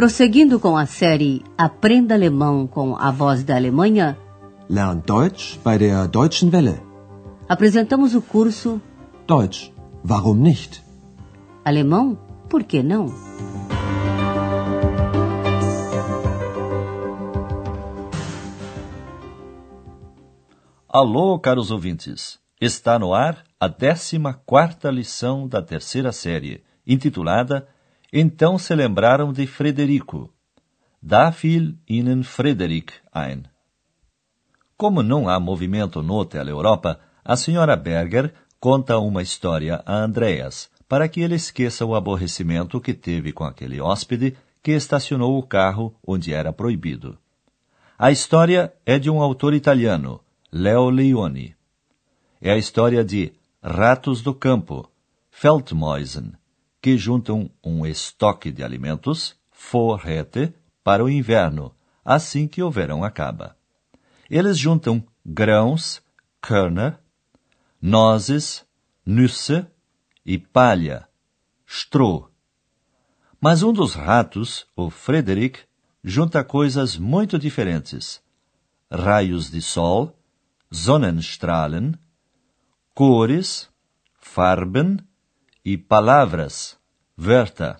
Prosseguindo com a série Aprenda Alemão com a Voz da Alemanha, Lern Deutsch bei der Deutschen Welle. apresentamos o curso Deutsch, warum nicht? Alemão, por que não? Alô, caros ouvintes! Está no ar a 14 lição da terceira série, intitulada Então se lembraram de Frederico. Da fiel Ihnen Frederik ein. Como não há movimento no Hotel Europa, a senhora Berger conta uma história a Andreas, para que ele esqueça o aborrecimento que teve com aquele hóspede que estacionou o carro onde era proibido. A história é de um autor italiano, Leo Leone. É a história de ratos do campo, Feldmäusen, que juntam um estoque de alimentos, Vorräte, para o inverno, assim que o verão acaba. Eles juntam grãos, Körner, nozes, Nüsse e palha, Stroh. Mas um dos ratos, o Frederick, junta coisas muito diferentes: raios de sol, Sonnenstrahlen, cores, Farben e palavras, Wörter.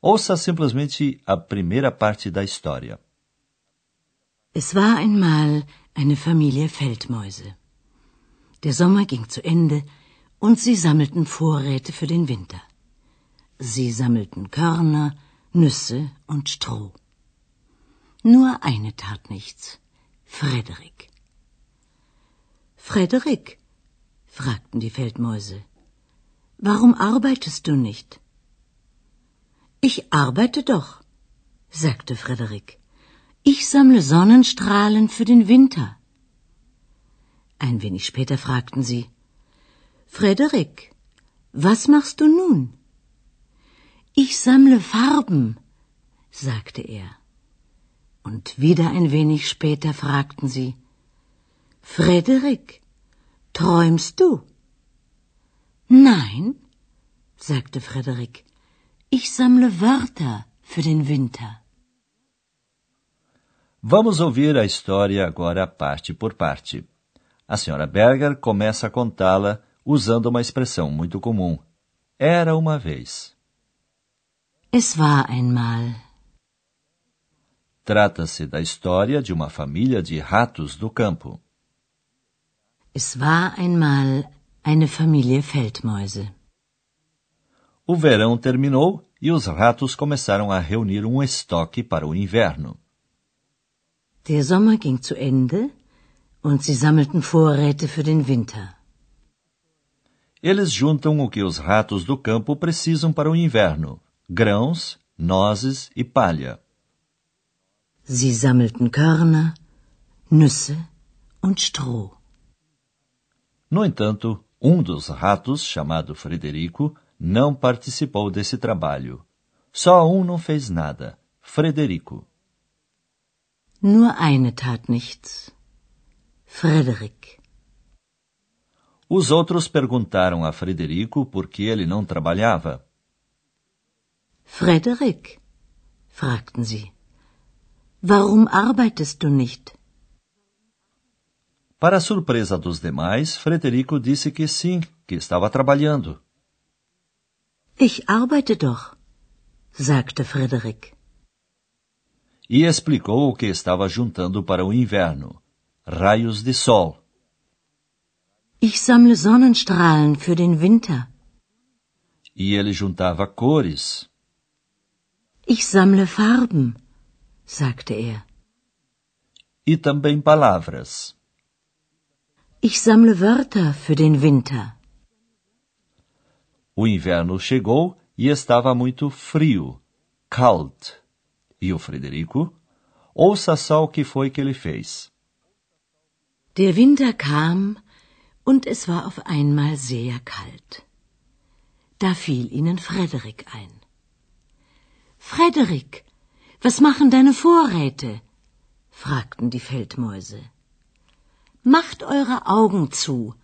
Ouça simplesmente a primeira parte da história. Es war einmal eine Familie Feldmäuse. Der Sommer ging zu Ende und sie sammelten Vorräte für den Winter. Sie sammelten Körner, Nüsse und Stroh. Nur eine tat nichts. Frederik. Frederik, fragten die Feldmäuse, warum arbeitest du nicht? Ich arbeite doch, sagte Frederik. Ich sammle Sonnenstrahlen für den Winter. Ein wenig später fragten sie, Frederik, was machst du nun? Ich sammle Farben, sagte er. Und wieder ein wenig später fragten sie, Frederik, träumst du? Nein, sagte Frederik, ich sammle Wörter für den Winter. Vamos ouvir a história agora parte por parte. A senhora Berger começa a contá-la usando uma expressão muito comum. Era uma vez. Es war einmal. Trata-se da história de uma família de ratos do campo. Es war einmal eine Familie Feldmäuse. O verão terminou e os ratos começaram a reunir um estoque para o inverno. Der Sommer ging zu Ende und sie sammelten Vorräte für den Winter. Eles juntam o que os ratos do campo precisam para o inverno: grãos, nozes e palha. Sie sammelten Körner, Nüsse und Stroh. No entanto, um dos ratos, chamado Frederico, não participou desse trabalho. Só um não fez nada: Frederico. Nur eine tat nichts. Frederik. Os outros perguntaram a Frederico por que ele não trabalhava. Frederik, fragten sie. Warum arbeitest du nicht? Para surpresa dos demais, Frederico disse que sim, que estava trabalhando. Ich arbeite doch, sagte Frederik. E explicou o que estava juntando para o inverno: raios de sol. Ich sammle Sonnenstrahlen für den Winter. E ele juntava cores. Ich sammle Farben, sagte er. E também palavras. Ich sammle Wörter für den Winter. O inverno chegou e estava muito frio, kalt. E o Frederico? Ouça só o que foi que ele fez. Der Winter kam und es war auf einmal sehr kalt. Da fiel ihnen Frederik ein. Frederik, was machen deine Vorräte? fragten die Feldmäuse. Macht eure Augen zu,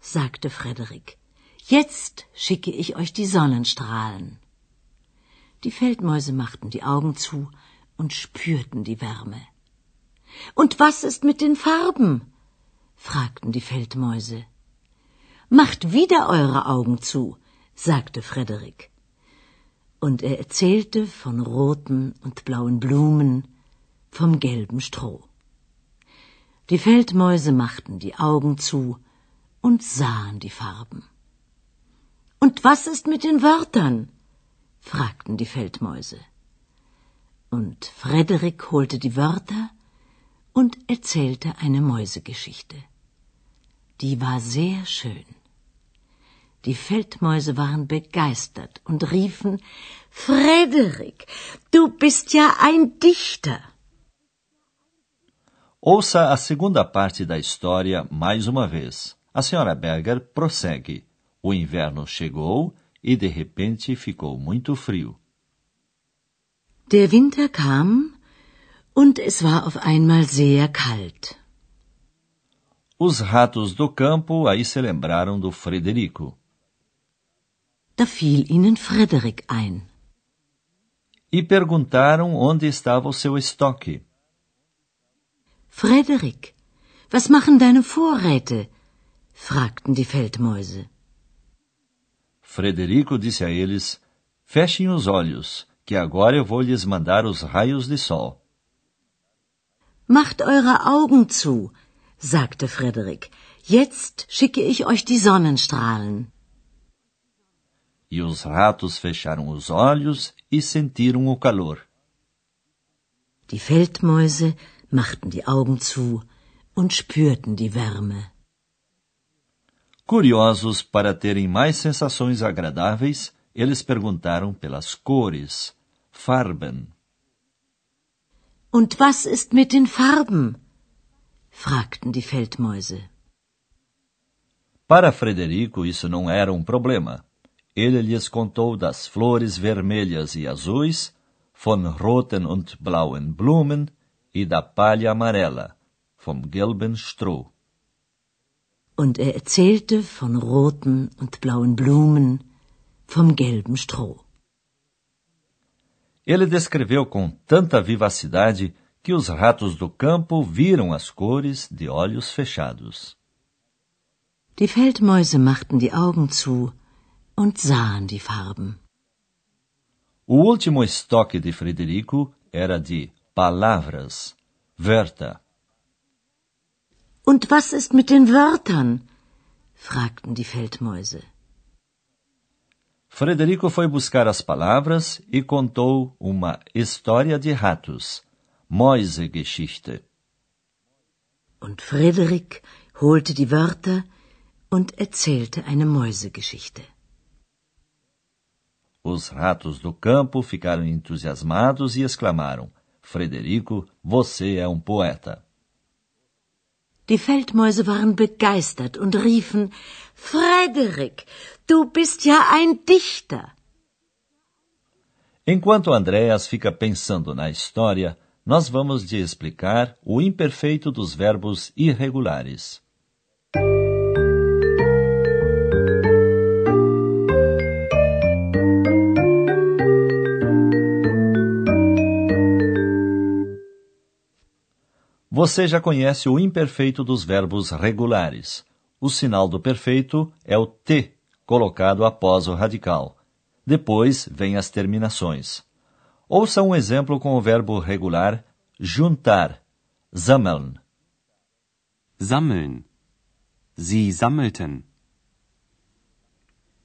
sagte Frederik. Jetzt schicke ich euch die Sonnenstrahlen. Die Feldmäuse machten die Augen zu und spürten die Wärme. Und was ist mit den Farben? fragten die Feldmäuse. Macht wieder eure Augen zu, sagte Frederik. Und er erzählte von roten und blauen Blumen, vom gelben Stroh. Die Feldmäuse machten die Augen zu und sahen die Farben. Und was ist mit den Wörtern? fragten die Feldmäuse. Und Frederik holte die Wörter und erzählte eine Mäusegeschichte. Die war sehr schön. Die Feldmäuse waren begeistert und riefen Frederik, du bist ja ein Dichter. Ouça a segunda parte da história mais uma vez. A senhora Berger prossegue. O inverno chegou e de repente ficou muito frio. Der Winter kam und es war auf einmal sehr kalt. Os ratos do campo aí se lembraram do Frederico. Da fiel ihnen Frederik ein. E perguntaram onde estava o seu estoque. Frederik, was machen deine Vorräte? fragten die Feldmäuse. Frederico disse a eles: Fechem os olhos, que agora eu vou lhes mandar os raios de sol. Macht eure Augen zu, sagte Frederik. Jetzt schicke ich euch die Sonnenstrahlen. E os ratos fecharam os olhos e sentiram o calor. Die Feldmäuse machten die Augen zu und spürten die Wärme. Curiosos para terem mais sensações agradáveis, eles perguntaram pelas cores, Farben. Und was ist mit den Farben? fragten die Feldmäuse. Para Frederico, isso não era um problema. Ele lhes contou das flores vermelhas e azuis, von roten und blauen Blumen e da palha amarela, vom gelben Stroh. Und er erzählte von roten und blauen Blumen, vom gelben Stroh. Ele descreveu com tanta vivacidade que os ratos do campo viram as cores de olhos fechados. Die Feldmäuse machten die Augen zu und sahen die Farben. O último estoque de Frederico era de palavras, Wörter. Und was ist mit den Wörtern? fragten die Feldmäuse. Frederico foi buscar as palavras e contou uma história de ratos, Mäusegeschichte. Und Frederik holte die Wörter und erzählte eine Mäusegeschichte. Os ratos do campo ficaram entusiasmados e exclamaram: Frederico, você é um poeta. Die Feldmäuse waren begeistert und riefen Frederik, du bist ja ein Dichter. Enquanto Andréas fica pensando na história, nós vamos lhe explicar o imperfeito dos verbos irregulares. Você já conhece o imperfeito dos verbos regulares. O sinal do perfeito é o T, colocado após o radical. Depois vem as terminações. Ouça um exemplo com o verbo regular juntar, sammeln. Sammeln. Sie sammelten.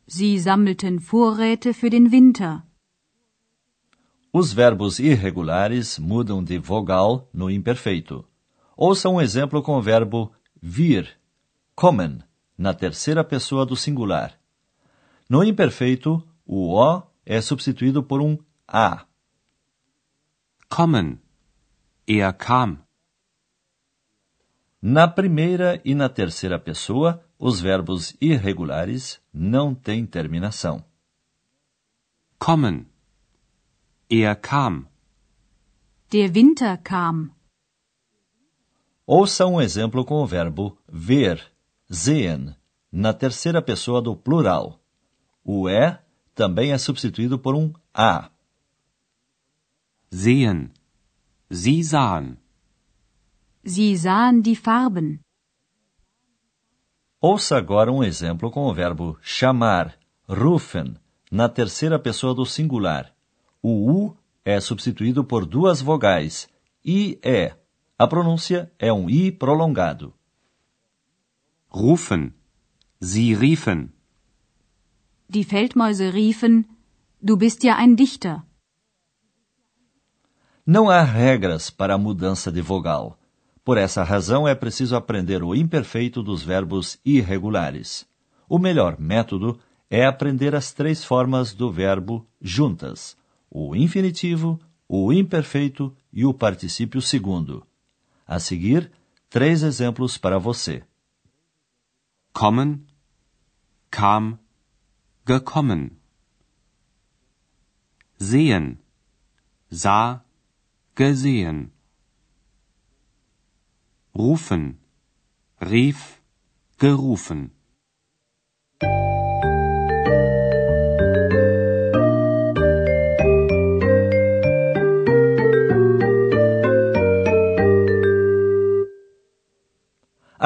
Sie sammelten Vorräte für den Winter. Os verbos irregulares mudam de vogal no imperfeito. Ouça um exemplo com o verbo vir, kommen, na terceira pessoa do singular. No imperfeito, o O é substituído por um A. Kommen. Er kam. Na primeira e na terceira pessoa, os verbos irregulares não têm terminação. Kommen. Er kam. Der Winter kam. Ouça um exemplo com o verbo ver, sehen, na terceira pessoa do plural. O E também é substituído por um A. sehen. Sie sahen. Sie sahen die Farben. Ouça agora um exemplo com o verbo chamar, rufen, na terceira pessoa do singular. O U é substituído por duas vogais, I é. A pronúncia é um I prolongado. Rufen. Sie riefen. Die Feldmäuse riefen, du bist ja ein Dichter. Não há regras para a mudança de vogal. Por essa razão, é preciso aprender o imperfeito dos verbos irregulares. O melhor método é aprender as três formas do verbo juntas: o infinitivo, o imperfeito e o particípio segundo. A seguir, três exemplos para você. Kommen, kam, gekommen. Sehen, sah, gesehen. Rufen, rief, gerufen.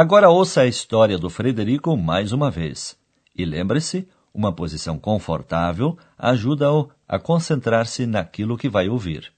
Agora ouça a história do Frederico mais uma vez. E lembre-se, uma posição confortável ajuda-o a concentrar-se naquilo que vai ouvir.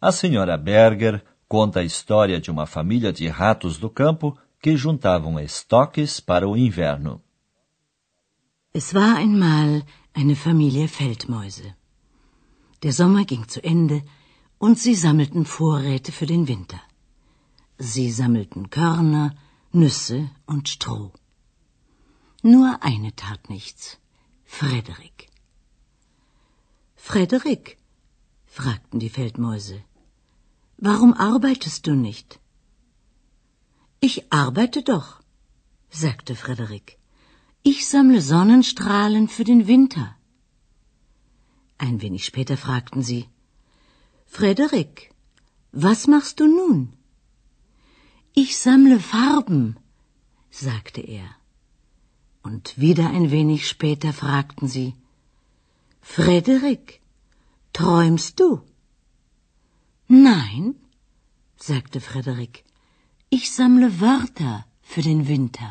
A senhora Berger conta a história de uma família de ratos do campo que juntavam estoques para o inverno. Es war einmal eine Familie Feldmäuse. Der Sommer ging zu Ende und sie sammelten Vorräte für den Winter. Sie sammelten Körner, Nüsse und Stroh. Nur eine tat nichts. Frederik. Frederik? Fragten die Feldmäuse. Warum arbeitest du nicht? Ich arbeite doch, sagte Frederik. Ich sammle Sonnenstrahlen für den Winter. Ein wenig später fragten sie Frederik, was machst du nun? Ich sammle Farben, sagte er. Und wieder ein wenig später fragten sie Frederik, träumst du? Nein, sagte Frederik, ich sammle Wörter für den Winter.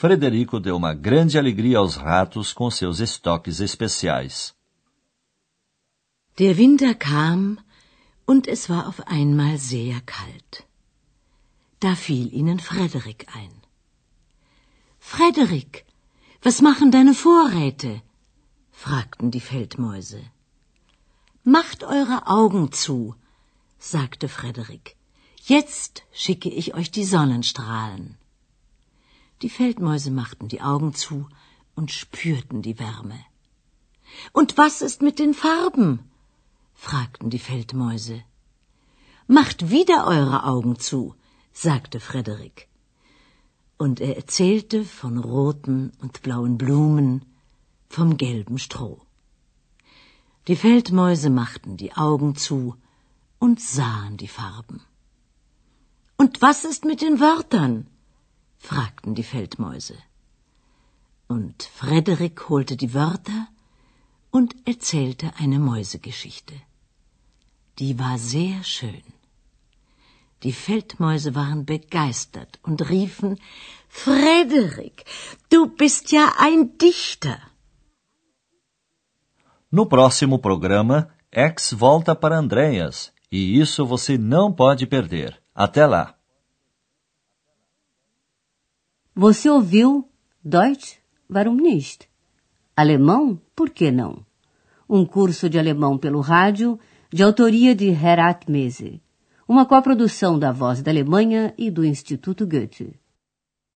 Frederico deu uma grande alegria aos ratos com seus estoques especiais. Der Winter kam und es war auf einmal sehr kalt. Da fiel ihnen Frederik ein. Frederik, was machen deine Vorräte? Fragten die Feldmäuse. Macht eure Augen zu, sagte Frederik. Jetzt schicke ich euch die Sonnenstrahlen. Die Feldmäuse machten die Augen zu und spürten die Wärme. Und was ist mit den Farben? fragten die Feldmäuse. Macht wieder eure Augen zu, sagte Frederik. Und er erzählte von roten und blauen Blumen, vom gelben Stroh. Die Feldmäuse machten die Augen zu und sahen die Farben. Und was ist mit den Wörtern? fragten die Feldmäuse. Und Frederik holte die Wörter und erzählte eine Mäusegeschichte. Die war sehr schön. Die Feldmäuse waren begeistert und riefen Frederik, du bist ja ein Dichter. No próximo programa, X volta para Andreas, e isso você não pode perder. Até lá! Você ouviu Deutsch? Warum nicht? Alemão? Por que não? Um curso de alemão pelo rádio, de autoria de Herat Mese. Uma coprodução da Voz da Alemanha e do Instituto Goethe.